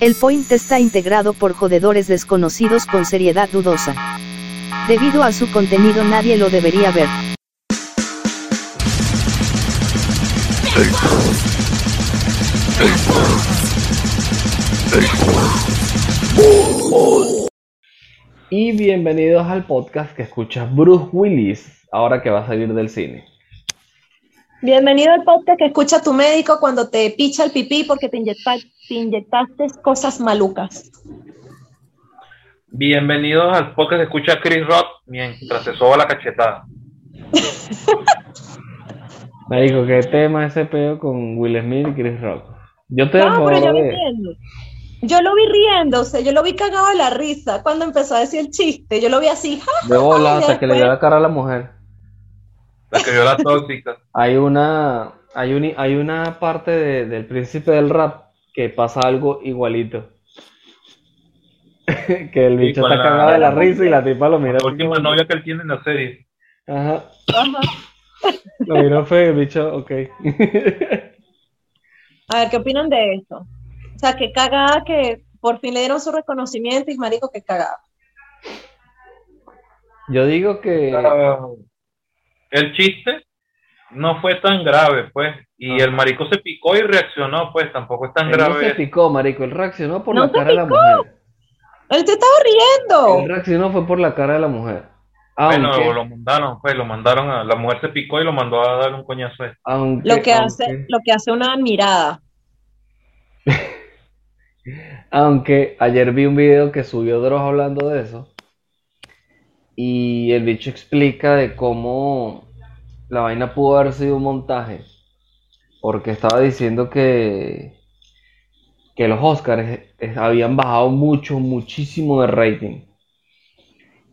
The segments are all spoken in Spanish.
El point está integrado por jodedores desconocidos con seriedad dudosa. Debido a su contenido nadie lo debería ver. Y bienvenidos al podcast que escucha Bruce Willis, ahora que va a salir del cine. Bienvenido al podcast que escucha tu médico cuando te picha el pipí porque te, inyecta- te inyectaste cosas malucas. Bienvenidos al podcast que escucha Chris Rock mientras se soba la cachetada. Marico, ¿qué tema ese peo con Will Smith y Chris Rock? Yo te No, pero yo vi riendo. Yo lo vi riendo, o sea, yo lo vi cagado de la risa cuando empezó a decir el chiste. Yo lo vi así, ¡ja! de bola hasta que le dio la cara a la mujer. La que vio la tóxica. Hay una, hay un- hay una parte de- del príncipe del rap que pasa algo igualito. que el bicho está la- cagado de la risa y la tipa lo mira. La última novia que él tiene en la serie. Ajá, Ajá. lo miró feo y el bicho, ok. A ver, ¿qué opinan de esto? O sea, que cagada que por fin le dieron su reconocimiento y marico, que cagada. Yo digo que... Ah, el chiste no fue tan grave, pues. Y Ajá. el marico se picó y reaccionó, pues. Tampoco es tan Él no se grave. picó, marico, él reaccionó por No la cara de la mujer. Él te estaba riendo. Él reaccionó fue por la cara de la mujer. Bueno, Aunque, lo mandaron, pues. Lo mandaron a. La mujer se picó y lo mandó a dar un coñazo. a aunque, Lo que aunque- hace, lo que hace una mirada. aunque ayer vi un video que subió Dross hablando de eso. Y el bicho explica de cómo la vaina pudo haber sido un montaje. Porque estaba diciendo que, que los Oscars habían bajado mucho, muchísimo de rating.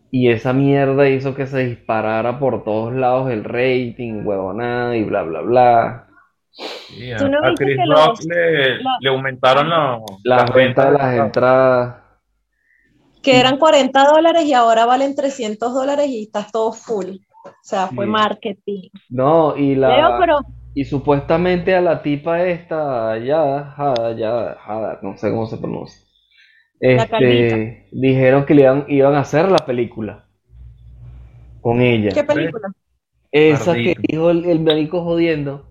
Y esa mierda hizo que se disparara por todos lados el rating, huevonada y bla, bla, bla. A, ¿Tú no a viste Chris Rock le, la- le aumentaron la- Las ventas de las entradas. Que eran 40 dólares y ahora valen 300 dólares y está todo full. O sea, fue Sí. marketing. No, y la... Leo, pero Y supuestamente a la tipa esta, ya, Jada, ya, Jada, no sé cómo se pronuncia. La Este, dijeron que le iban, iban a hacer la película con ella. ¿qué película? Esa que dijo el, el médico jodiendo.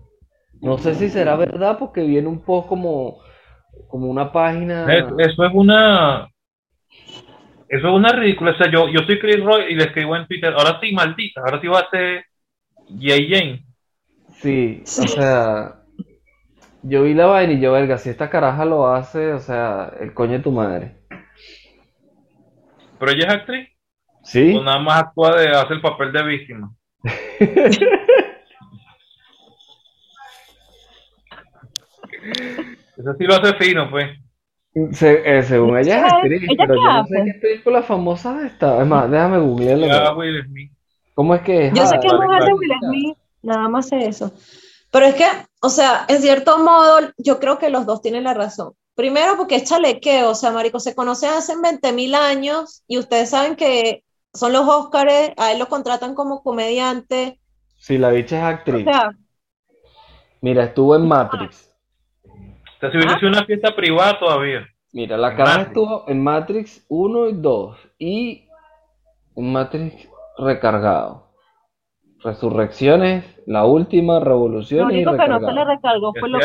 No sé si será verdad porque viene un poco como, como una página. Es- Eso es una. Eso es una ridícula. O sea, yo, yo soy Chris Roy y le escribo en Twitter. Ahora sí, maldita. Ahora sí va a ser Jay Jane. Sí, o sea, yo vi la vaina y yo, verga, si esta caraja lo hace, o sea, el coño de tu madre. Pero ella es actriz. ¿Sí? O nada más actúa de. hace el papel de víctima. Eso sí lo hace fino, pues. Se- eh, según ella es ¿Ella- actriz, ella pero yo no sé qué película famosa está. Es más, déjame googlearlo. Ya Will Smith. ¿Cómo es que es? Yo sé Ah, que es mujer de. Will Smith, nada más sé eso. Pero es que, o sea, en cierto modo, yo creo que los dos tienen la razón. Primero, porque es chalequeo, o sea, marico, se conocen hace 20 mil años y ustedes saben que son los Óscares, a él lo contratan como comediante, Sí, la bicha es o actriz. sea, Mira, estuvo en Matrix. O sea, si hubiese sido una fiesta privada todavía. Mira, la caraja Matrix. estuvo en Matrix 1 y 2 y en Matrix recargado. Resurrecciones, la última, lo revolución y único que no se le recargó fue los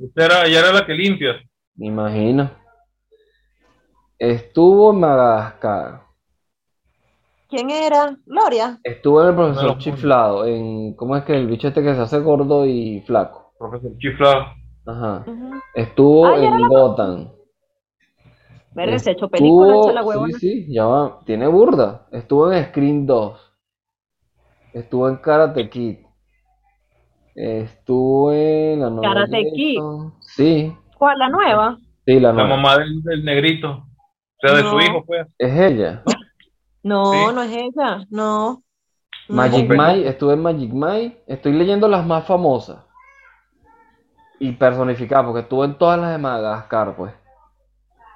usted era, ella era la que limpia. Me imagino. Estuvo en Madagascar. ¿Quién era? Gloria. Estuvo en el profesor No, no, chiflado. En, ¿cómo es que el bicho este que se hace gordo y flaco? Profesor chiflado. Ajá. Estuvo Ah, en la- Gotham. Verga, se ha hecho película, la huevona. sí, sí, ya va, tiene burda. Estuvo en Scream 2. Estuvo en Karate Kid. Estuvo en la nueva Karate Kid. Sí, ¿Cuál? ¿La nueva? sí, la La nueva. mamá del, del negrito. O sea, de su No. hijo, pues. Es ella. No, Sí. no es ella, no. No. Magic Pero- Mike, estuve en Magic Mike. Estoy leyendo las más famosas. Y personificadas, porque estuve en todas las de Madagascar, pues.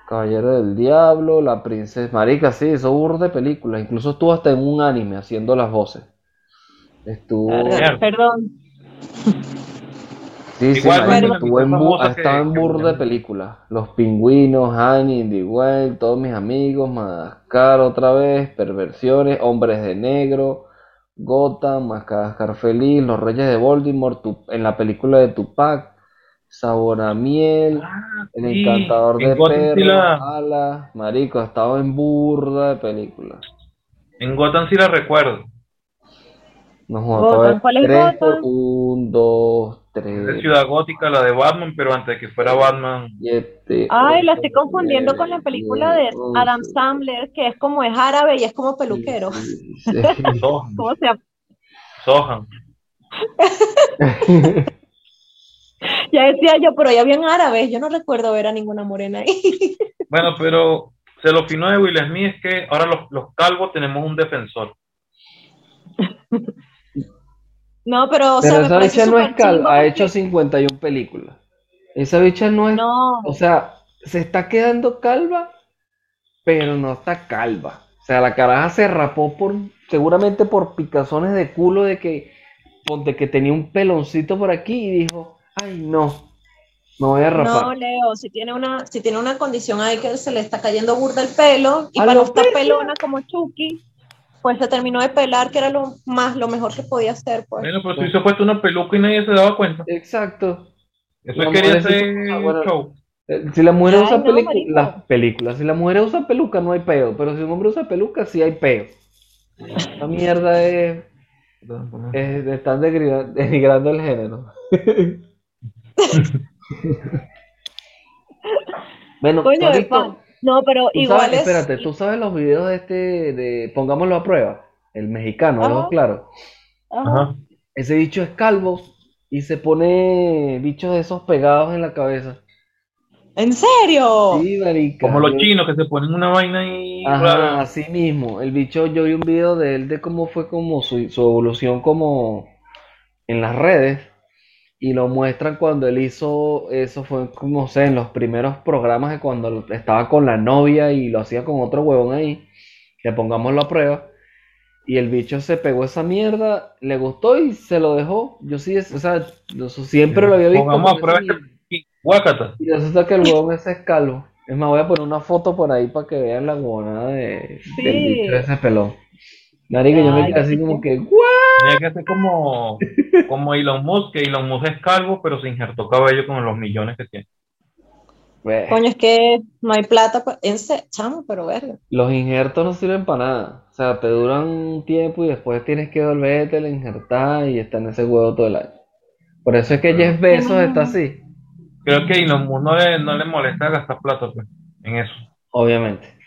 Caballero del Diablo, La Princesa Marica, sí, eso burda de películas. Incluso estuvo hasta en un anime haciendo las voces. Estuvo. Mierda. Perdón. Sí, sí, Igual, bueno, estuvo en bu- ha estado en burda de películas. Los pingüinos, Annie, Indy Well, todos mis amigos, Madagascar otra vez, Perversiones, Hombres de Negro, Gotham, Madagascar Feliz, Los Reyes de Baltimore, Tu- en la película de Tupac, Sabor a Miel, Ah, El sí, Encantador en de Perros, marico, ha estado en burda de películas. En Gotham sí la recuerdo. No Gotham, ¿cuál es tres por Gotham? un, dos, Es tres, Ciudad Gótica, la de Batman, pero antes de que fuera Batman. siete, Ay, la estoy confundiendo con la nueve, película de Adam once. Sandler, que es como es árabe y es como peluquero. Sí, sí, sí. Sohan. ¿Cómo se llama? Sohan. Ya decía yo, pero ya habían árabes, yo no recuerdo ver a ninguna morena ahí. Bueno, pero se lo fino de Will Smith es que ahora los, los calvos tenemos un defensor. No, pero, o sea, Pero esa bicha no es calva, ha hecho 51 películas. Esa bicha no es, No, o sea, se está quedando calva, pero no está calva. O sea, la caraja se rapó por, seguramente por picazones de culo de que, de que tenía un peloncito por aquí y dijo, ay no, me voy a no, rapar. Leo, si tiene una, si tiene una condición ahí que se le está cayendo burda el pelo, y para no estar pelona como Chucky, pues se terminó de pelar, que era lo más, lo mejor que podía hacer, pues. Bueno, pero si se ha puesto una peluca y nadie se daba cuenta. Exacto. Eso La quería sí hacer puso- ah, bueno, show. Eh, Si la mujer Ay, usa no, las películas, si la mujer usa peluca no hay peo, pero si un hombre usa peluca sí hay peo. La mierda es, es están denigrando el género. Bueno, Coño ¿tú has de visto- pan. No, pero tú igual sabes- es. espérate, tú sabes los videos de este de pongámoslo a prueba, el mexicano, Ajá. ¿no? Claro. Ajá. Ese bicho es calvo y se pone bichos de esos pegados en la cabeza. ¿En serio? Sí, marica. Como los yo- chinos que se ponen una vaina y Ajá, así mismo. El bicho, yo vi un video de él de cómo fue como su, su evolución como en las redes y lo muestran cuando él hizo, eso fue como, no sé, en los primeros programas de cuando estaba con la novia y lo hacía con otro huevón ahí, que pongámoslo a prueba. Y el bicho se pegó esa mierda, le gustó y se lo dejó. Yo sí, es- o sea, yo siempre lo había visto. Pongamos a prueba este y guácata. y resulta que el huevón ese es calvo. Es más, voy a poner una foto por ahí para que vean la huevonada de, Sí. del bicho ese pelón. Marico, yo me quedé así como que, ¿what? Tenía que hacer como, como Elon Musk, que Elon Musk es calvo, pero se injertó cabello con los millones que tiene. Pues, Coño, es que no hay plata, pues, en se- chamo, pero verga. los injertos no sirven para nada. O sea, te duran un tiempo y después tienes que volverte a injertar y está en ese huevo todo el año. Por eso es que Jeff Bezos está así, Creo que Elon Musk no le, no le molesta gastar plata pues, en eso. obviamente.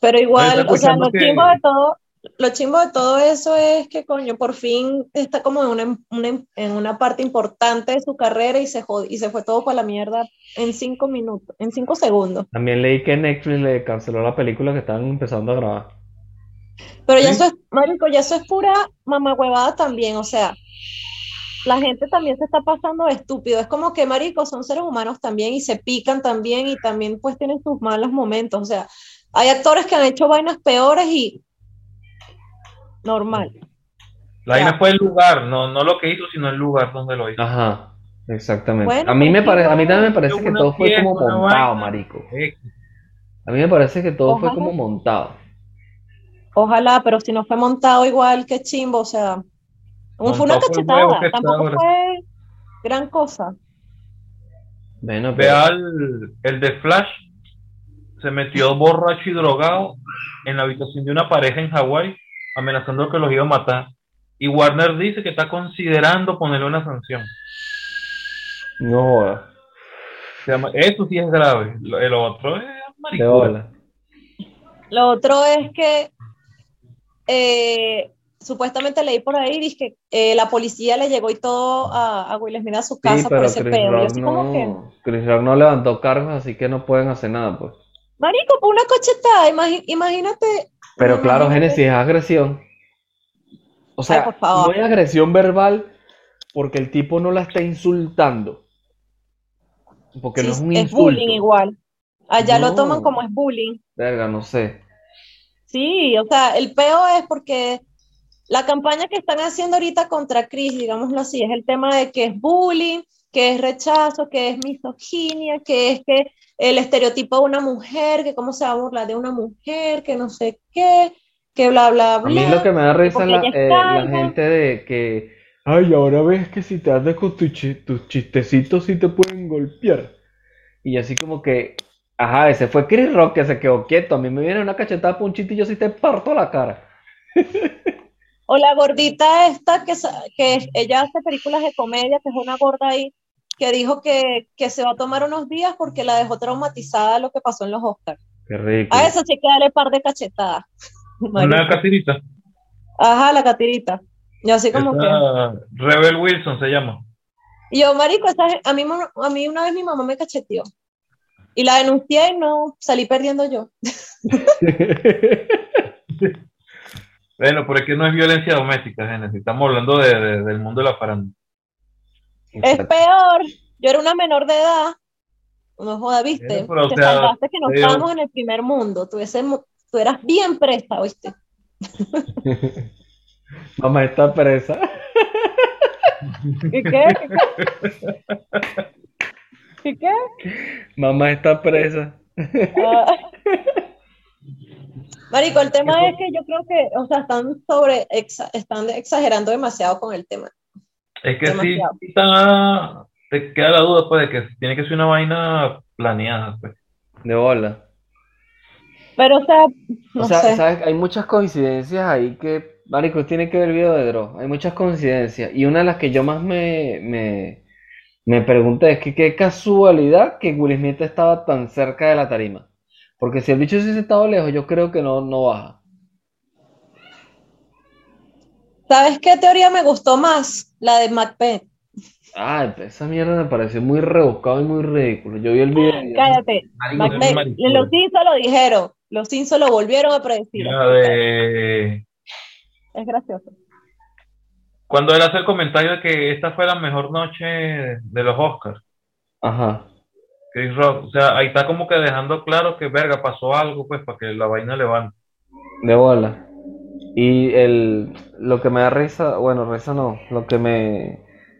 Pero igual, o sea, lo que- chimbo de todo, lo chimbo de todo eso es que, coño, por fin está como en una, una- en una parte importante de su carrera y se y se fue todo para la mierda en cinco minutos, en cinco segundos. También leí que Netflix le canceló la película que estaban empezando a grabar. Pero ya eso es, marico, ya eso es pura mamahuevada también, o sea, la gente también se está pasando de estúpido. Es como que, marico, son seres humanos también y se pican también y también pues tienen sus malos momentos. O sea, hay actores que han hecho vainas peores y normal. La vaina fue el lugar, no, no lo que hizo, sino el lugar donde lo hizo. Ajá, exactamente. Bueno, A mí me parece, a mí también me parece que una todo fue como una montado, vaina. marico. A mí me parece que todo fue como montado. Ojalá, pero si no fue montado igual que chimbo, o sea, fue una Montado fue el cachetada, tampoco fue gran cosa. Bueno, pero Vea el, el de Flash, se metió borracho y drogado en la habitación de una pareja en Hawái, amenazando que los iba a matar. Y Warner dice que está considerando ponerle una sanción. no jodas, Se llama- eso sí es grave. Lo- El otro es bola. Lo otro es que eh, supuestamente leí por ahí, dice que eh, la policía le llegó y todo a, a Will Smith a su Sí, casa por pero ese Chris pedo. Rock como que, no, Chris Rock no levantó cargos, así que no pueden hacer nada, pues. Marico, por una cochetada, imagi- imagínate. Pero claro. Génesis es agresión. O sea, Ay, por favor. no es agresión verbal porque el tipo no la está insultando. Porque no es un es insulto. bullying igual. Allá lo toman como es bullying. Verga, no sé. Sí, o sea, el peo es porque la campaña que están haciendo ahorita contra Chris, digámoslo así, es el tema de que es bullying, que es rechazo, que es misoginia, que es que el estereotipo de una mujer, que cómo se va a burlar de una mujer, que no sé qué, que bla, bla, bla. A mí lo que me da risa es la, eh, la gente de que, ay, ahora ves que si te andas con tu chi- tus chistecitos sí te pueden golpear. Y así como que, ajá, ese fue Chris Rock que se quedó quieto. A mí me viene una cachetada por un chiste y yo sí te parto la cara. O la gordita esta que, que ella hace películas de comedia, que es una gorda ahí, que dijo que, que se va a tomar unos días porque la dejó traumatizada lo que pasó en los Oscars. Qué rico. A eso sí que darle par de cachetadas. Una catirita. Ajá, la catirita. Y así como que... Rebel Wilson se llama. Y yo, marico, esa a mí, a mí una vez mi mamá me cacheteó. Y la denuncié y no, salí perdiendo yo. Bueno, pero es que no es violencia doméstica, Genesis. Estamos hablando de, de- del mundo de la farándula. Es peor, yo era una menor de edad. No joda, viste. Bueno, pero, o Te sea, salvaste que no estábamos en el primer mundo. Tú, ese mu- tú eras bien presta, ¿oíste? Mamá está presa. ¿Y qué? ¿Y qué? Mamá está presa. Ah. Marico, el tema es que yo creo que, o sea, están sobre, exa- están exagerando demasiado con el tema. Es que sí, Demasiado. sí está- te queda la duda, pues, de que tiene que ser una vaina planeada, pues. De bola. Pero, o sea, no O sea, sé. ¿sabes? Hay muchas coincidencias ahí que, Marico, tiene que ver el video de Dross. Hay muchas coincidencias. Y una de las que yo más me, me, me pregunté es que qué casualidad que Will Smith estaba tan cerca de la tarima. Porque si el bicho hubiese estado lejos, yo creo que no, no baja. ¿Sabes qué teoría me gustó más? La de Macbeth. Ay, esa mierda me pareció muy rebuscado y muy ridículo. Yo vi el video Cállate. Macbeth. Los Simpsons lo dijeron. Los Simpsons lo volvieron a predecir. La de... Es gracioso. Cuando él hace el comentario de que esta fue la mejor noche de los Oscars, Ajá. Chris Rock, o sea, ahí está como que dejando claro que, verga, pasó algo, pues, para que la vaina levante. De bola. Y el, lo que me da risa, bueno, risa no, lo que me...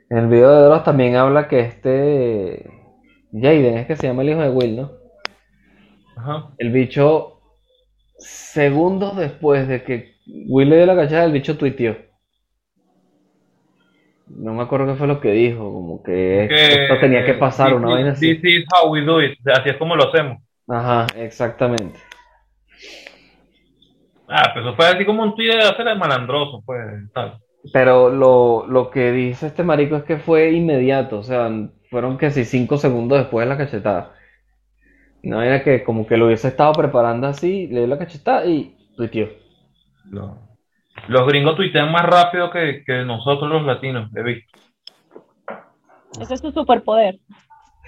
En el video de Dross también habla que este... Jaden, es que se llama el hijo de Will, ¿no? Ajá. El bicho, segundos después de que Will le dio la cachada, el bicho tuiteó. No me acuerdo qué fue lo que dijo, como que Que- esto tenía que pasar, una vaina así. This is how we do it. Así es como lo hacemos. Ajá, exactamente. Ah, pues eso fue así como un tuit de hacer el malandroso, pues, tal. Pero lo, lo que dice este marico es que fue inmediato, o sea, fueron que si cinco segundos después de la cachetada. No era que como que lo hubiese estado preparando así, le dio la cachetada y tuiteó. Lo- Los gringos tuitean más rápido que, que nosotros los latinos, he visto. Ese es su superpoder.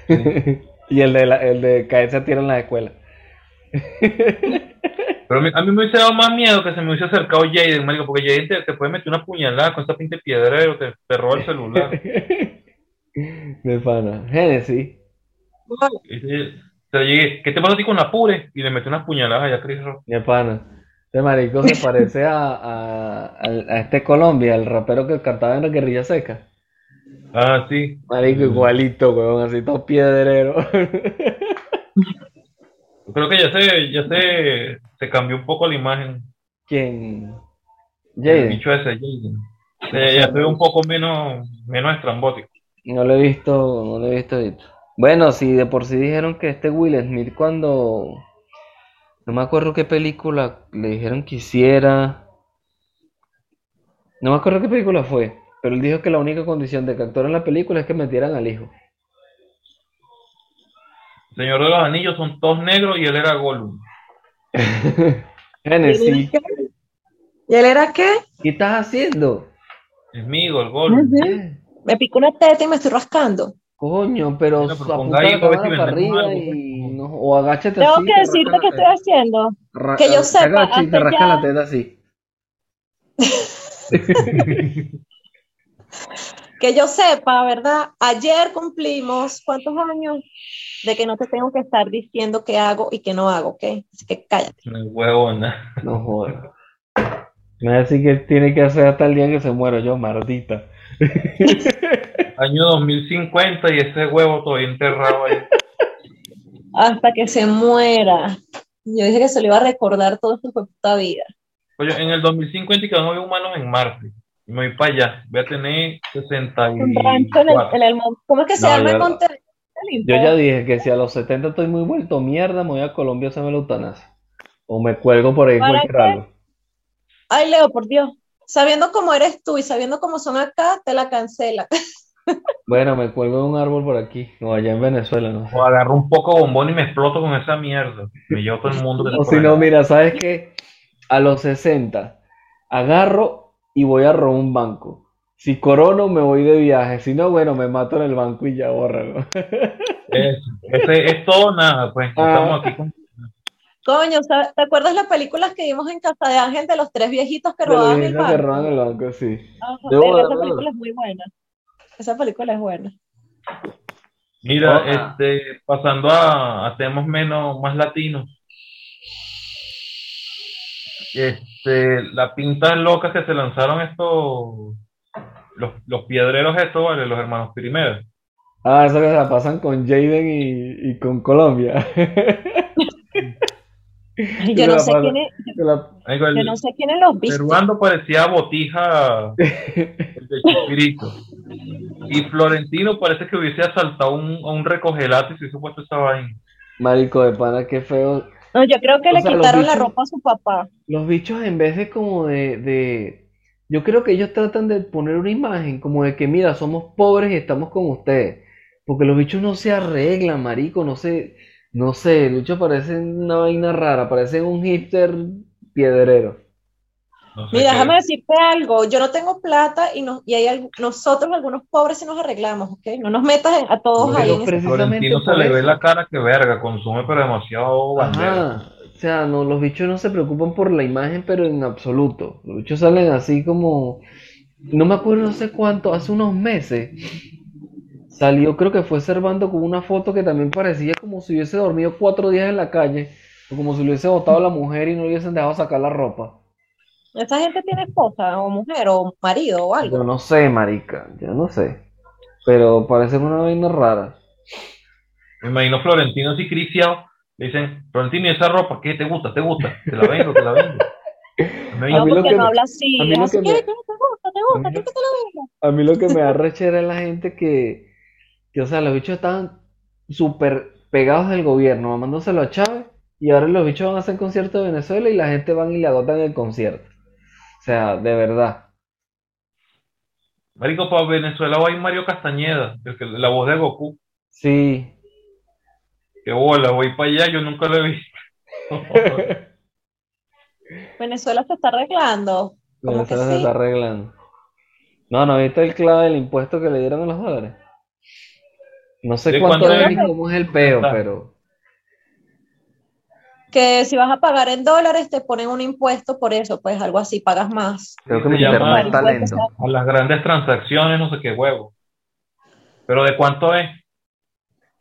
Y el de, la, el de caerse a tiro en la escuela. Pero a mí, a mí me hubiese dado más miedo que se me hubiese acercado Jaden, marico, porque Jaden te, te puede meter una puñalada con esa pinta de piedrero, te, te roba el celular. De pana. Genesis. Te- llegué, ¿qué te pasa a ti con Apure? Y le metí unas puñaladas allá a Chris Rock. De pana. Este marico se parece a, a, a este Colombia, el rapero que cantaba en la guerrilla seca. Ah, sí. Marico, igualito, weón, así todo piedrero. Creo que ya se, ya se, se cambió un poco la imagen. ¿Quién? El Jaden. bicho ese, Jaden. Eh, ya se ve un poco menos, menos estrambótico. No lo he visto, no lo he visto ahorita. Bueno, si de por sí dijeron que este Will Smith cuando... No me acuerdo qué película le dijeron que hiciera. No me acuerdo qué película fue, pero él dijo que la única condición de que actuara en la película es que metieran al hijo. Señor de los Anillos son todos negros y él era Gollum. Genesis, ¿Y él era qué? ¿qué estás haciendo? Es mío, el Gollum. Me picó una teta y me estoy rascando. Coño, pero pero apunta ponga ahí la para arriba algo, y no, o agáchate Tengo así, que te decirte qué estoy haciendo. Ra- que yo sepa, agacha y te rasca ya- la teta así. Que yo sepa, ¿verdad? Ayer cumplimos cuántos años de que no te tengo que estar diciendo qué hago y qué no hago, ¿ok? Así que cállate. No es huevona. No jodas. Me va a decir que tiene que hacer hasta el día que se muera yo, maldita. Año 2050 y ese huevo todavía enterrado ahí. Hasta que se muera. Yo dije que se le iba a recordar todo su puta vida. Oye, en el 2050 y que no hay humanos en Marte. Y me voy para allá. Voy a tener 64. Un rancho en el, en el mon- ¿Cómo es que se No, llama yo-? Yo ya dije que si a los 70 estoy muy vuelto mierda, me voy a Colombia a hacerme la eutanasia. O me cuelgo por ahí ¿Para cualquier qué? algo. Ay, Leo, por Dios. Sabiendo cómo eres tú y sabiendo cómo son acá, te la cancela. Bueno, me cuelgo de un árbol por aquí, o allá en Venezuela, no. O agarro un poco de bombón y me exploto con esa mierda. Me llevo todo el mundo que O si no, mira, ¿sabes qué? A los 60 agarro y voy a robar un banco. Si corono, me voy de viaje. Si no, bueno, me mato en el banco y ya bórralo. Eso. Ese es todo nada, pues. Ah. Estamos aquí con. Coño, ¿sabes- ¿te acuerdas las películas que vimos en Casa de Ángel de los tres viejitos que De robaban el viejitos que banco? roban el banco, sí. Ajá, Debo verga, esa darle- película es muy buena. Esa película es buena. Mira, este, pasando a, a temas menos, más latinos. Este, la pinta loca que se lanzaron estos, los, los piedreros estos, ¿vale? Los hermanos Primera. Ah, eso que se la pasan con Jaden y, y con Colombia. Yo no sé quién es, la- el yo no sé quiénes los viste. peruano parecía botija el de Chespirito. Y Florentino parece que hubiese asaltado un, a un recogelate y se hizo puesto esa vaina. Marico de pana, qué feo. No, yo creo que O le sea, quitaron la ropa a su papá. Los bichos en vez de como de, de... Yo creo que ellos tratan de poner una imagen como de que, mira, somos pobres y estamos con ustedes. Porque los bichos no se arreglan, marico, no sé, no sé, los bichos parecen una vaina rara, parecen un hipster piedrero. No sé Mira, qué. déjame decirte algo. Yo no tengo plata y, nos, y hay algu- nosotros, algunos pobres, sí nos arreglamos, ¿ok? No nos metas a todos Pero ahí en precisamente se le ve la cara que verga, consume pero demasiado bandera. Ajá, o sea, no, los bichos no se preocupan por la imagen, pero en absoluto. Los bichos salen así como, no me acuerdo no sé cuánto, hace unos meses salió, creo que fue Servando con una foto que también parecía como si hubiese dormido cuatro días en la calle, o como si le hubiese botado a la mujer y no le hubiesen dejado sacar la ropa. Esa gente tiene esposa o mujer o marido o algo. Yo no sé, marica, yo no sé, pero parece una vaina rara. Me imagino Florentino así criciado. Le dicen, Florentino, ¿y esa ropa qué te gusta? ¿Te gusta? Te la vendo, te la vendo. Me No, mí lo porque que no me- habla así. a mí lo así, que ¿qué? me- ¿Qué te gusta? ¿Te gusta? a mí ¿Qué lo- te la venga? A mí lo que me da rechera es la gente que, que, o sea, los bichos estaban súper pegados del gobierno, mamándoselo a Chávez, y ahora los bichos van a hacer concierto de Venezuela y la gente van y le agotan el concierto. O sea, de verdad. Marico, para Venezuela va a ir Mario Castañeda, el que- la voz de Goku. Sí. Que bola, voy para allá, yo nunca lo he visto. Venezuela se está arreglando. Como que Venezuela se sí. está arreglando. No, ¿no viste el clave del impuesto que le dieron a los dólares? No sé ¿De cuánto es ni cómo es el peo, pero Que si vas a pagar en dólares te ponen un impuesto por eso, pues algo así, pagas más. creo que mi llama- internet está lento. A las grandes transacciones, no sé qué huevo. Pero ¿de cuánto es?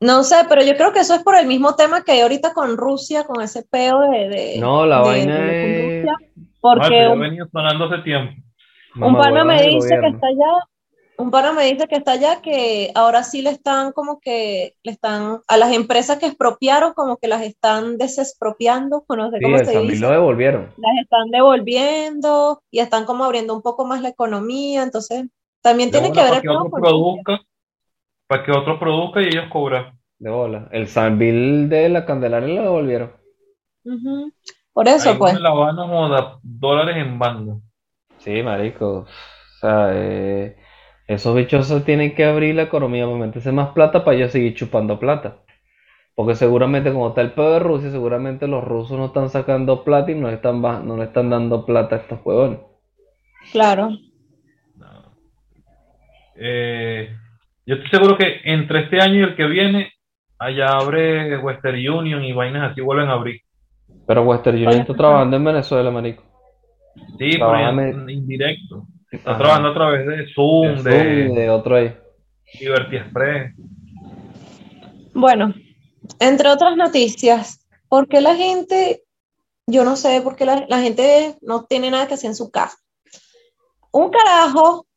No sé, pero yo creo que eso es por el mismo tema que hay ahorita con Rusia, con ese peo de, de- No, la de- vaina de- es Rusia, porque un, sonando hace tiempo. un pana me dice que está allá, un pana me dice que está allá, que ahora sí le están como que, le están, a las empresas que expropiaron, como que las están desexpropiando, no sé Sí, cómo el se Sambil dice, lo devolvieron. las están devolviendo y están como abriendo un poco más la economía, entonces también De tiene que ver para que produzca, para que otro produzca y ellos cobran. De bola. El Sambil de la Candelaria lo devolvieron. Por eso, Ahí pues. en La Habana, dólares en banda. Sí, marico. O sea, eh, esos bichosos tienen que abrir la economía para meterse más plata para ellos seguir chupando plata. Porque seguramente como está el pedo de Rusia, seguramente los rusos no están sacando plata y no le están, ba- no le están dando plata a estos huevones. Claro. Eh, yo estoy seguro que entre este año y el que viene, allá abre Western Union y vainas así vuelven a abrir. Pero Western Union está trabajando en Venezuela, marico. Sí, pero indirecto. Está Ajá. trabajando a través de Zoom, De Zoom y de de otro ahí. Liberty Express. Bueno, entre otras noticias, ¿por qué la gente yo no sé por qué la, la gente no tiene nada que hacer en su casa. Un carajo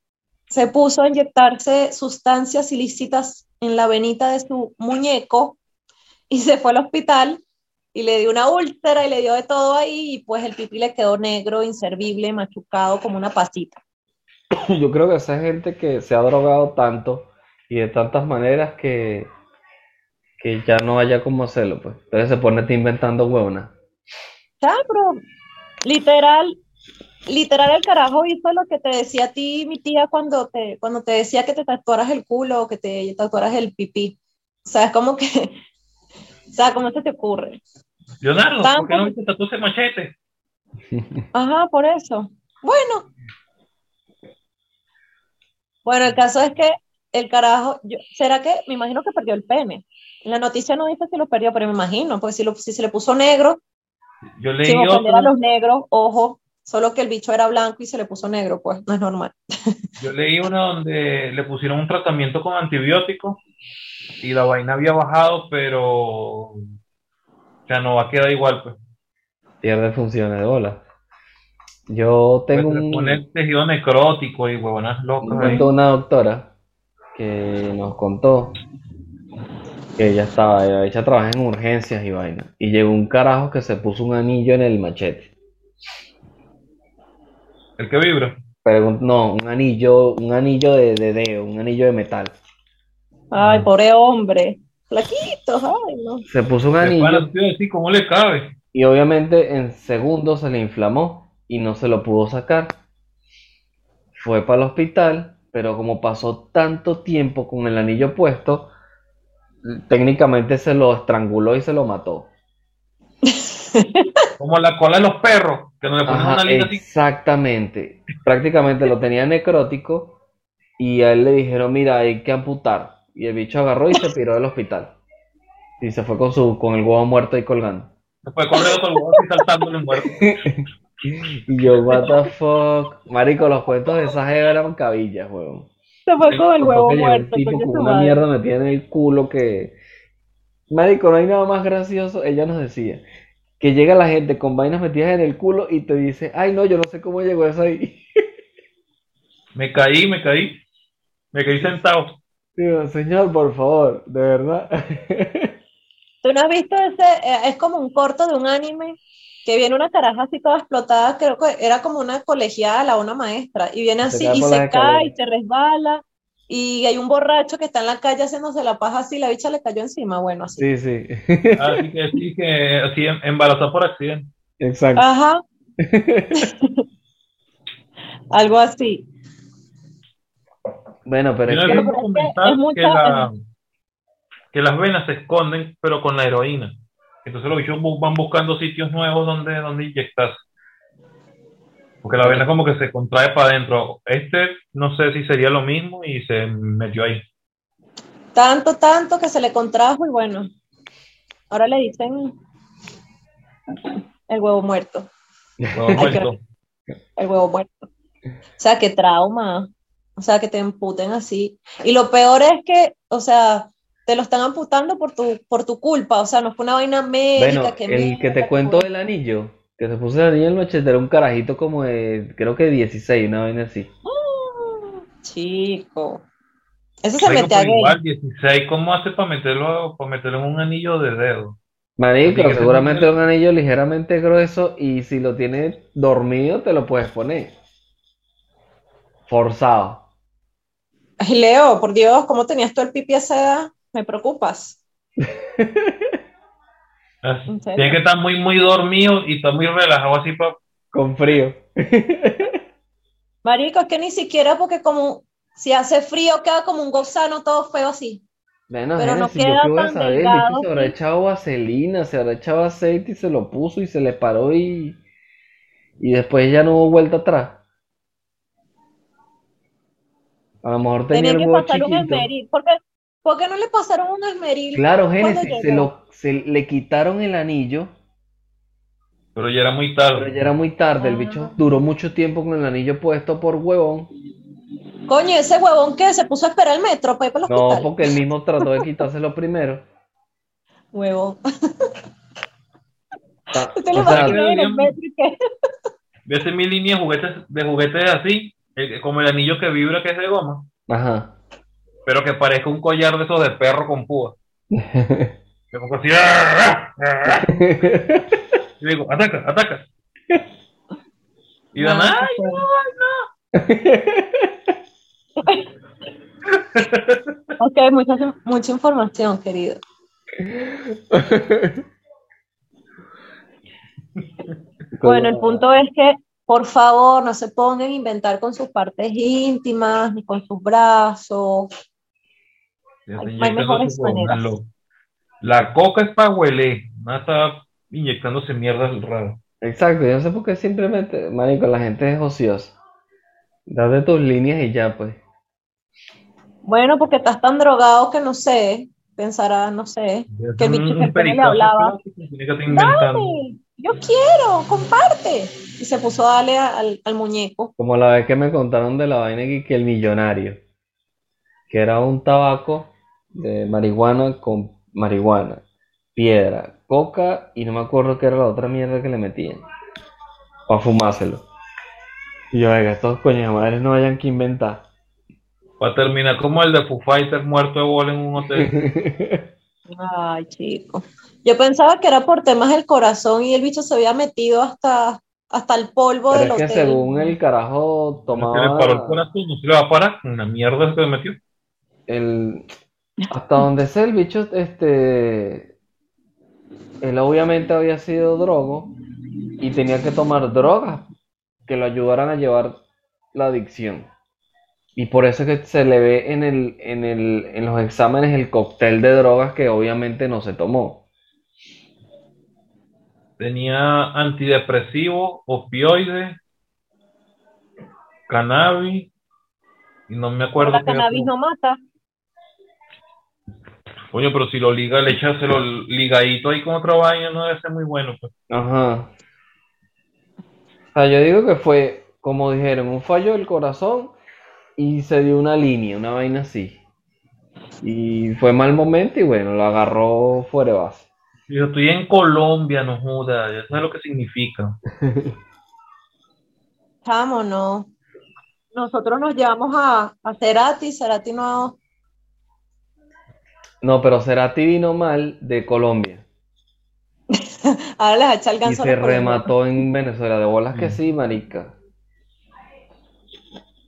se puso a inyectarse sustancias ilícitas en la venita de su muñeco y se fue al hospital y le dio una úlcera y le dio de todo ahí y pues el pipí le quedó negro, inservible, machucado como una pasita. Yo creo que esa gente que se ha drogado tanto y de tantas maneras que, que ya no haya cómo hacerlo, pues. Entonces se pone inventando huevonas. Ya, pero literal, literal el carajo hizo lo que te decía a ti mi tía cuando te, cuando te decía que te tatuaras el culo o que te tatuaras el pipí. O sea, es como que, o sea, ¿cómo se te ocurre? Leonardo, ¿por qué no viste tatu ese machete? Ajá, por eso. Bueno. Bueno, el caso es que el carajo, yo- ¿será que? Me imagino que perdió el pene. En la noticia no dice si lo perdió, pero me imagino, porque si, lo, si se le puso negro, Yo leí si a los negros, ojo, solo que el bicho era blanco y se le puso negro, pues no es normal. yo leí uno donde le pusieron un tratamiento con antibióticos y la vaina había bajado, pero ya no va a quedar igual, pues. Pierde funciones de bola. Yo tengo Pues le un, ponen tejido necrótico y huevonas locas una doctora que nos contó que ella estaba, ella, ella trabaja en urgencias y vaina. Y llegó un carajo que se puso un anillo en el machete. El que vibra. Pero no, un anillo, un anillo de, de dedo, un anillo de metal. Ay, pobre hombre, flaquito, ay, no. Se puso un anillo pana, te iba a decir, ¿cómo le cabe? y obviamente en segundos se le inflamó y no se lo pudo sacar. Fue para el hospital, pero como pasó tanto tiempo con el anillo puesto, técnicamente se lo estranguló y se lo mató. Como la cola de los perros, que no le ponen Ajá, una línea así. exactamente. Prácticamente lo tenía necrótico y a él le dijeron, mira, hay que amputar. Y el bicho agarró y se piró del hospital. Y se fue con su, con el huevo muerto ahí colgando. Después corriendo con el huevo así saltándole muerto. Y yo, what the fuck. Marico, los cuentos de esa jeva eran cabillas, huevón. Se fue con el huevo muerto, tipo con una madre. mierda metida en el culo que... Marico, no hay nada más gracioso. Ella nos decía que llega la gente con vainas metidas en el culo y te dice, ay no, yo no sé cómo llegó eso ahí. Me caí, me caí. Me caí sentado. Digo, señor, por favor, de verdad. ¿Tú no has visto ese? eh, Es como un corto de un anime que viene una caraja así toda explotada, creo que era como una colegiala o una maestra, y viene así y se cae y se resbala, y hay un borracho que está en la calle haciéndose la paja así, la bicha le cayó encima, bueno, así. Sí, sí. Así que sí, que así em- embarazada por accidente. Exacto. Ajá, algo así. Bueno, pero es que... es que, la- que las venas se esconden, pero con la heroína. Entonces los bichos van buscando sitios nuevos donde, donde inyectarse. Porque la vena como que se contrae para adentro. Este no sé si sería lo mismo y se metió ahí. Tanto, tanto que se le contrajo y bueno, ahora le dicen el huevo muerto, Todo Ay, muerto. el huevo muerto. O sea, qué trauma. O sea, que te emputen así. Y lo peor es que, o sea, te lo están amputando por tu, por tu culpa. O sea, no fue una vaina médica Bueno, que el que te cuento del anillo, que se puso el anillo en el machete, era un carajito como de, creo que 16, una vaina así. Chico. Eso se Marico, mete a igual, 16, ¿cómo hace para meterlo, para meterlo en un anillo de dedo? Marico, seguramente un anillo ligeramente grueso y si lo tienes dormido te lo puedes poner. Forzado. Ay, Leo, por Dios, ¿cómo tenías tú el pipi a esa edad? Me preocupas. Así. ¿En serio? Tiene que estar muy, muy dormido y estar muy relajado así para... Con frío. Marico, es que ni siquiera porque como si hace frío queda como un gusano todo feo así. Bueno, Pero no queda qué voy a tan saber, delgado, se habrá echado vaselina, se habrá echado aceite y se lo puso y se le paró y, y después ya no hubo vuelta atrás. A lo mejor tenía Tenía el que pasar un chiquito. esmeril. ¿Por qué, qué no le pasaron un esmeril? Claro, Génesis, se lo, se le quitaron el anillo, Pero ya era muy pero tarde. ya era muy tarde, el Ah. bicho duró mucho tiempo con el anillo puesto por huevón. Coño, ese huevón que se puso a esperar el metro para ir para el No, hospital. porque él mismo trató de quitárselo primero. Huevón. Usted le o va sea, a creer el metro y Voy a hacer mi línea de juguetes, de juguetes así, eh, como el anillo que vibra que es de goma, Ajá. Pero que parezca un collar de esos de perro con púa. Que pongo así, ¡ah, ah, ah! y digo, ataca, ataca. Y dan, No, ¡ay! Ok, mucha, mucha información, querido. Bueno, el punto es que, por favor, no se pongan a inventar con sus partes íntimas, ni con sus brazos. Hay- hay mejores maneras. La coca es para huele, no está inyectándose mierda raro. Exacto, yo no sé por qué simplemente, marico, la gente es ociosa. Date tus líneas y ya, pues. Bueno, porque estás tan drogado que no sé, pensará, no sé, que el bicho que le hablaba. Dale, yo quiero, comparte. Y se puso a darle a- al, al muñeco. Como la vez que me contaron de la vaina que, que el millonario, que era un tabaco de marihuana con marihuana, piedra, coca y no me acuerdo qué era la otra mierda que le metían para fumárselo. Y yo, venga, estos coños de madres no hayan que inventar. Para terminar como el de Foo Fighters muerto de bola en un hotel. Ay, chico. Yo pensaba que era por temas del corazón y el bicho se había metido hasta, hasta el polvo Pero del es que hotel. según el carajo Se le paró el tomaba corazón, no se le va a parar. Una mierda se metió. el hasta donde sé el bicho este él obviamente había sido drogo y tenía que tomar drogas que lo ayudaran a llevar la adicción y por eso es que se le ve en el en el en los exámenes el cóctel de drogas que obviamente no se tomó Tenía antidepresivo, opioides, cannabis. Y no me acuerdo La cannabis no mata. Oye, pero si lo liga, le echaselo ligadito ahí con otra vaina, no debe ser muy bueno. Pues. ajá o sea yo digo que fue como dijeron un fallo del corazón y se dio una línea una vaina así y fue mal momento y bueno lo agarró fuera de base Yo estoy en Colombia, no joda, ya sabes lo que significa. Chamo, no. Nosotros nos llevamos a, a Cerati, Cerati no. No, pero Cerati vino mal de Colombia Ahora les echa el y ganso a se remató en Venezuela. De bolas que Mm. sí, marica.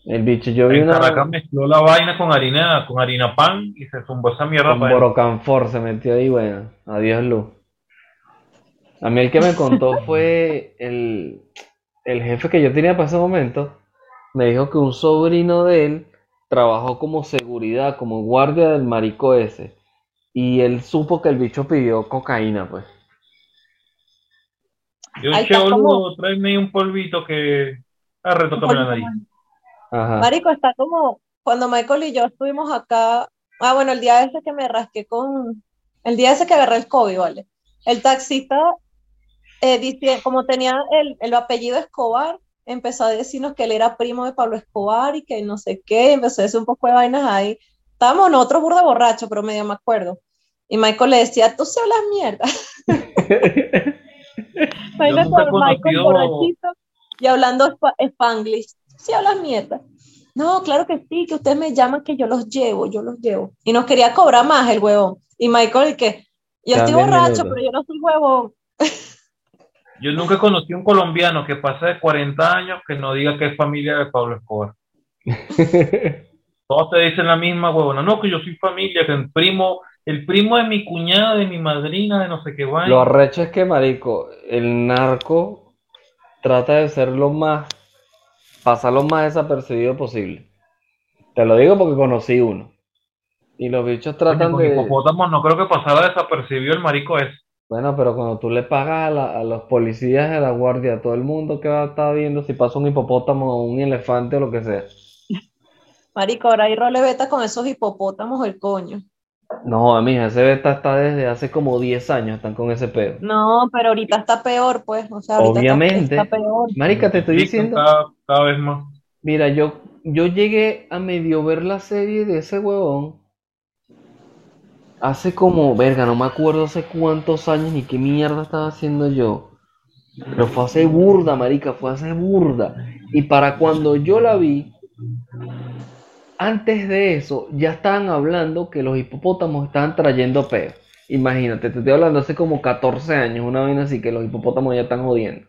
El bicho, yo vi En una Caracas mezcló la vaina con harina, con harina pan y se zumbó esa mierda con. Borocanfor, se metió ahí, bueno, adiós luz. A mí el que me contó fue el, el jefe que yo tenía para ese momento. Me dijo que un sobrino de él trabajó como seguridad, como guardia del marico ese. Y él supo que el bicho pidió cocaína, pues. Yo, Ahí che, boludo, tráeme ahí un polvito que arre, tócame la nariz. Ajá. Marico, está como cuando Michael y yo estuvimos acá. Ah, bueno, el día ese que me rasqué con. El día ese que agarré el COVID, ¿vale? El taxista, eh, dice, como tenía el, el apellido Escobar, empezó a decirnos que él era primo de Pablo Escobar y que no sé qué, empezó a decir un poco de vainas ahí. Estábamos nosotros burda borrachos, pero medio me acuerdo. Y Michael le decía, tú se hablas mierda. Michael borrachito y hablando spa- spanglish. Sí hablas mierda. No, claro que sí, que ustedes me llaman que yo los llevo, yo los llevo. Y nos quería cobrar más el huevón. Y Michael, y que yo estoy borracho, pero yo no soy huevón. Yo nunca conocí a un colombiano que pase de 40 años que no diga que es familia de Pablo Escobar. Todos te dicen la misma huevona. No, que yo soy familia, que el primo, el primo de mi cuñada, de mi madrina, de no sé qué Lo vaina. arrecho es que, marico, el narco trata de ser lo más, pasar lo más desapercibido posible. Te lo digo porque conocí uno. Y los bichos tratan de, hipopótamos no creo que pasara desapercibido el marico ese. bueno, pero cuando tú le pagas a, la- a los policías de la guardia, a todo el mundo que va a estar viendo si pasa un hipopótamo o un elefante o lo que sea. Marico, ahora hay role beta con esos hipopótamos el coño. No, mija, ese beta está desde hace como 10 años, están con ese pedo. No, pero ahorita está peor, pues. O sea, ahorita Obviamente. está peor. Marica, te estoy diciendo. Cada, cada vez más. Mira, yo, yo llegué a medio ver la serie de ese huevón hace como, verga, no me acuerdo hace cuántos años ni qué mierda estaba haciendo yo. Pero fue hace burda, marica, fue hace burda. Y para cuando yo la vi, antes de eso, ya estaban hablando que los hipopótamos estaban trayendo peos. Imagínate, te estoy hablando hace como 14 años, una vez así que los hipopótamos ya están jodiendo.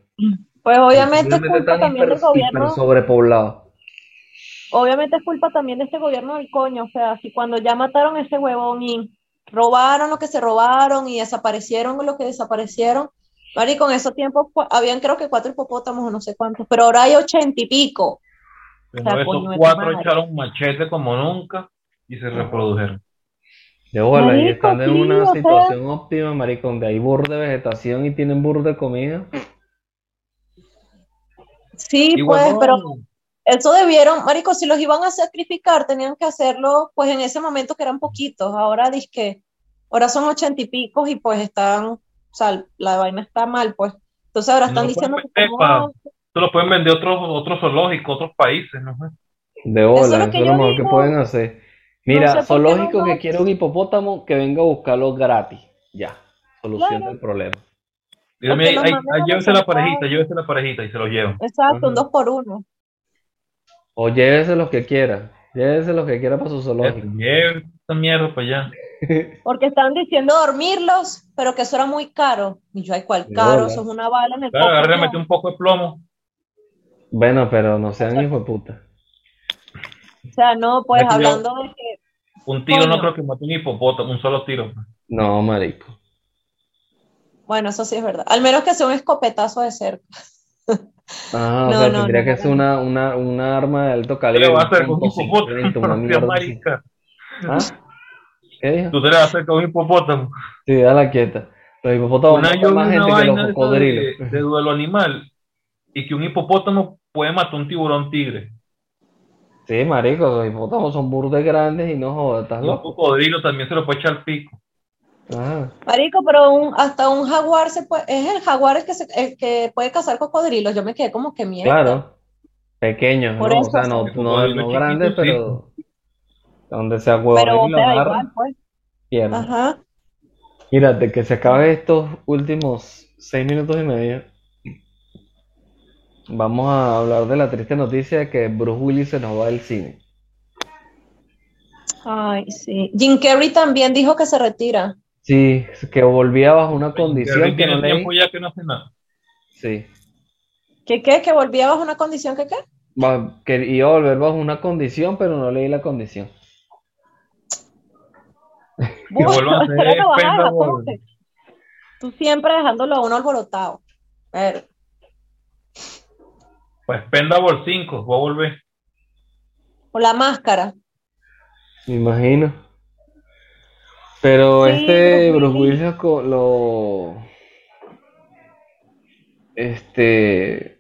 Pues obviamente es culpa también del gobierno. hiper sobrepoblados. Obviamente es culpa también de este gobierno del coño. O sea, si cuando ya mataron a ese huevón y robaron lo que se robaron y desaparecieron lo que desaparecieron. Marico, en esos tiempos habían creo que cuatro hipopótamos o no sé cuántos, pero ahora hay ochenta y pico. Pero O sea, esos cuatro echaron machete como nunca y se reprodujeron. De bola, y están en sí, una o sea. situación óptima, marico, donde hay burro de vegetación y tienen burro de comida. Sí, Y pues, pero eso debieron, marico, si los iban a sacrificar, tenían que hacerlo, pues en ese momento que eran poquitos. Ahora que ahora son ochenta y pico y pues están, o sea, la vaina está mal, pues. Entonces ahora están diciendo que como, Esto lo pueden vender otros otros zoológicos, otros países, ¿no? De Eso bola, es lo eso que es lo que pueden hacer. No Mira, sé zoológico no que quiere un hipopótamo, que venga a buscarlo gratis. Ya, solución Claro. del problema. Mira, los ahí- llévese la parejita, llévese la parejita y se lo llevan. exacto, un dos por uno. O llévese los que quiera. Llévese los que quiera para su zoológico. Lleve esta mierda para allá. Porque estaban diciendo dormirlos, pero que eso era muy caro. Y yo, ay, ¿cuál caro? Eso es una bala en el Claro, mete un poco de plomo. Bueno, pero no sean hijos de puta. O sea, no, pues Aquí yo- hablando de que Un tiro no creo que mate un hipopótamo, un solo tiro. No, marico. Bueno, eso sí es verdad. Al menos que sea un escopetazo de cerca. Ah, o No, sea, no, tendría no, que no. ser una, una, una arma de alto ¿Qué calibre. le vas a hacer con un .50, una hipopótamo? mierda así. marica. ¿Ah? ¿Qué dijo? Tú te le vas a hacer con un hipopótamo. Sí, dala quieta. Los hipopótamos Una, matan más gente que los cocodrilos. de, de duelo animal y que un hipopótamo puede matar un tiburón tigre. Sí, marico, los hipopótamos son burdes grandes y no jodas, estás Y un loco. cocodrilo también se lo puede echar al pico. Ah, Marico, pero un- hasta un jaguar se puede, es el jaguar el que, se, el que puede cazar cocodrilos. Yo me quedé como que mierda. claro. Pequeños, Por ¿no? O sea, no, no, no grandes, chiquito, sí. pero donde se ahuevonen Pero, y lo sea, igual, pues. Ajá. Mírate, que se acabe estos últimos seis minutos y medio. Vamos a hablar de la triste noticia de que Bruce Willis se nos va del cine. Ay, sí. Jim Carrey también dijo que se retira. Sí, que volvía bajo una condición que no leí. tiempo ya que no hace nada. Sí, ¿Qué qué? ¿Que volvía bajo una condición que qué? Va- que iba a volver bajo una condición, pero no leí la condición. Vas a dejar Tú siempre dejándolo a uno alborotado. Pero, Pues Pendable 5, voy a volver. o la máscara. Me imagino. Pero Sí, este Bruce Bruce Willis. Lo, este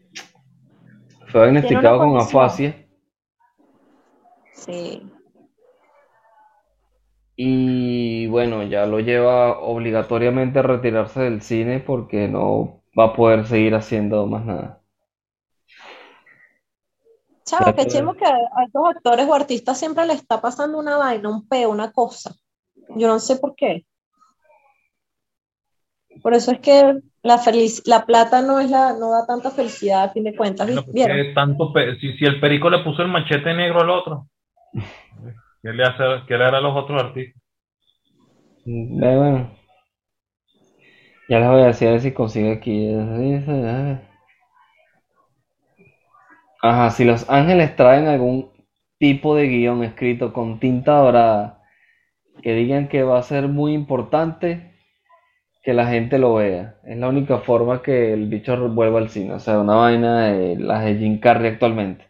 fue diagnosticado con afasia Sí. y bueno, ya lo lleva obligatoriamente a retirarse del cine porque no va a poder seguir haciendo más nada. Chavo, Ya qué chimo que a estos actores o artistas siempre les está pasando una vaina, un peo, una cosa. Yo no sé por qué. Por eso es que la felic- la plata no es la, no da tanta felicidad a fin de cuentas. Bueno, pues, ¿Vieron? ¿qué tanto si, si el perico le puso el machete negro al otro, ¿qué le hace, qué le hará a los otros artistas? Eh, bueno. Ya les voy a decir a ver si consigue aquí. Ajá, si los ángeles traen algún tipo de guion escrito con tinta dorada que digan que va a ser muy importante que la gente lo vea. Es la única forma que el bicho vuelva al cine. O sea, una vaina de las de Jim Carrey actualmente.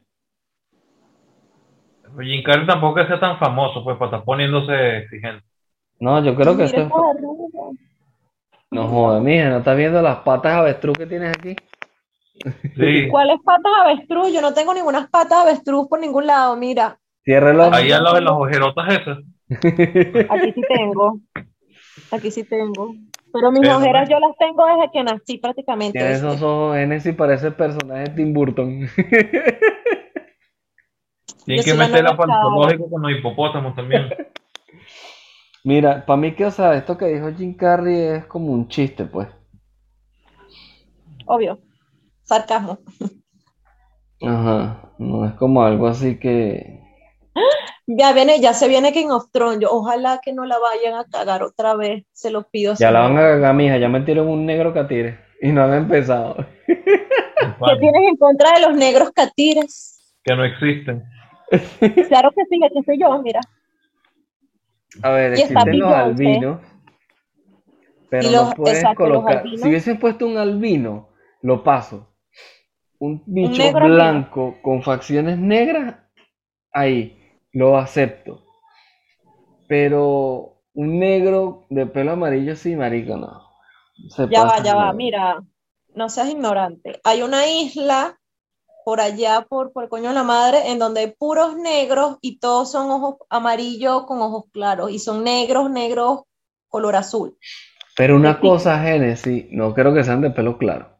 Jim Carrey tampoco es que sea tan famoso, pues, para estar poniéndose exigente. No, yo creo que esto es... No jodas, mija, ¿no estás viendo las patas avestruz que tienes aquí? Sí, ¿Cuáles patas avestruz? Yo no tengo ninguna patas avestruz por ningún lado. Mira, ojo. ahí al lado de las ojerotas esas. aquí sí tengo. Aquí sí tengo. Pero mis Pero, ojeras yo las tengo desde que nací prácticamente. Tiene esos ojos N y parece el personaje de Tim Burton. Tienen que meterla para el zoológico con los hipopótamos también. Mira, para mí que, o sea, esto que dijo Jim Carrey es como un chiste, pues. obvio. Sarcasmo. Ajá, no es como algo así que... Ya viene, ya se viene King of Thrones. Yo, ojalá que no la vayan a cagar otra vez. Se lo pido. Ya la van a cagar, mija, ya metieron un negro catire y no han empezado. ¿Qué tienes en contra de los negros catires? Que no existen. Claro que sí, aquí soy yo, mira. A ver, Y está existen los albinos, pero Y no los- puedes exacto, los colocar. Si hubiesen puesto un albino, lo paso. Un bicho blanco con facciones negras, ahí, lo acepto. Pero un negro de pelo amarillo, sí, marico, no. Se Ya va, ya va, mira, no seas ignorante. Hay una isla por allá, por, por el coño de la madre, en donde hay puros negros y todos son ojos amarillos con ojos claros. Y son negros, negros, color azul. Pero una cosa, Génesis, no creo que sean de pelo claro.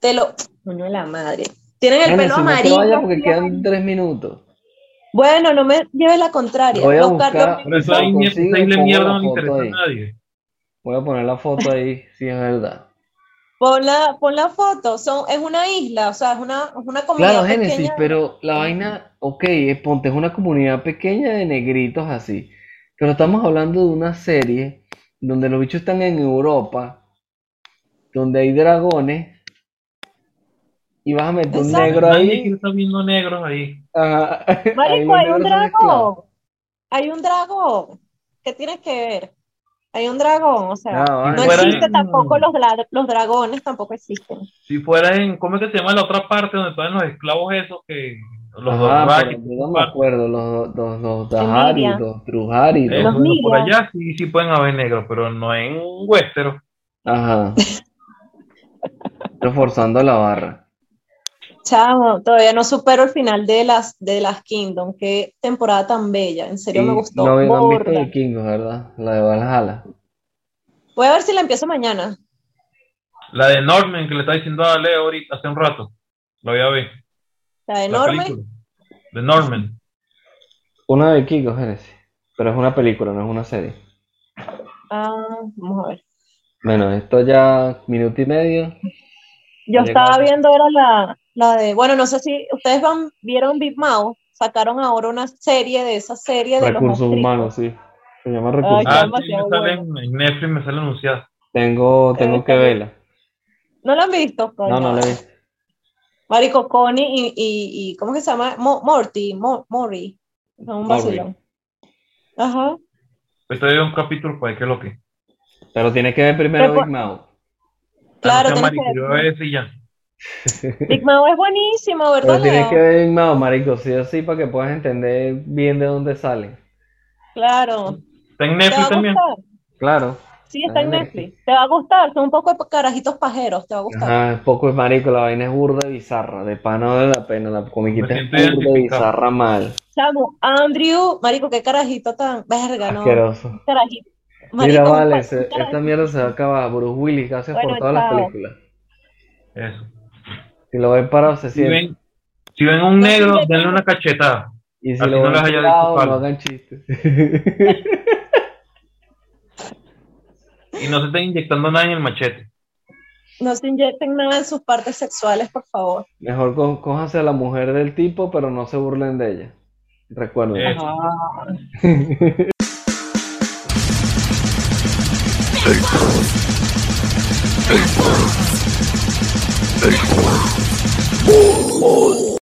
Te lo. Coño de la madre. Tienen el Génesis, pelo no te amarillo. vayas porque quedan tres minutos. Bueno, no me lleves la contraria. Voy a buscar- Carlos- Pero consigo de pongo mierda la no le foto interesa ahí. a nadie. Voy a poner la foto ahí, si es verdad. Pon la, pon la foto. Son, es una isla, o sea, es una, es una comunidad Claro, Génesis, pequeña. pero la vaina, ok, eh, ponte, es una comunidad pequeña de negritos así. Pero estamos hablando de una serie donde los bichos están en Europa, donde hay dragones, y vas a meter un negro ahí. estar viendo negros ahí. Ajá, Marico, hay un dragón. Hay un dragón. ¿Qué tienes que ver? Hay un dragón, o sea, Ah, no vale. fuera existe en- tampoco los, los dragones, tampoco existen. Si fuera en, ¿cómo es que se llama la otra parte donde están los esclavos esos que los Ajá, pero yo no me acuerdo, los, los, los Dahari, los Truhari, los- Eso, Los bueno, por allá sí, sí pueden haber negros, pero no en Westeros. Ajá. Reforzando la barra. Chamo, todavía no supero el final de las, de las Kingdom. Qué temporada tan bella. En serio me gustó. no, no han visto Borra. Vikingos, ¿verdad? La de Valhalla. Voy a ver si la empiezo mañana. La de Norman que le está diciendo a Leo ahorita hace un rato. La voy a ver. La La enorme. película. De Norman. Una de Vikingos, Génesis. Pero es una película, no es una serie. Ah, vamos a ver. Bueno, esto ya minuto y medio. Yo estaba viendo era la, la de, bueno, no sé si ustedes van, vieron Big Mouth, sacaron ahora una serie de esa serie de los Recursos monstruitos. humanos, sí. Se llama recursos Ay, Ah, humanos. sí, me sale en, en Netflix, me sale anunciada. Tengo, tengo Eh, que verla. ¿No lo han visto? Coño. No, no la vi. Marico, Connie y, y, y ¿cómo que se llama? Mo- Morty, Mo- Mori. Son un vacilón. Ajá. Este es un capítulo para que lo que. Pero tienes que ver primero Big Mouth. Claro, Ah, sea tienes que marico, yo voy a ver si ya. Big Mouth es buenísimo, ¿verdad, Pero tienes Leo? que ver Big Mouth, marico, sí o sí, para que puedas entender bien de dónde salen. Claro. Está en ¿Te va Netflix también. Claro. Sí, está en Netflix. Te va a gustar. Son un poco de carajitos pajeros. Te va a gustar. Ajá, es poco es marico, la vaina es burda y bizarra. De pan no vale la pena, la comiquita es burda y bizarra mal. Chamo, Andrew, marico, qué carajito tan verga, ¿no? Asqueroso. Carajito. Mira, Marico, un vale, se- un esta mierda se va a acabar. Bruce Willis, gracias por todas las películas. Eso. Si lo ven parado, se Si siente. ven, si ven un No, negro, denle una cachetada. Y si así lo no ven les haya parado, no hagan chistes. Y no se estén inyectando nada en el machete. No se inyecten nada en sus partes sexuales, por favor. Mejor co- cójanse a la mujer del tipo, pero no se burlen de ella. Recuerden. Eh. Ajá. Bull.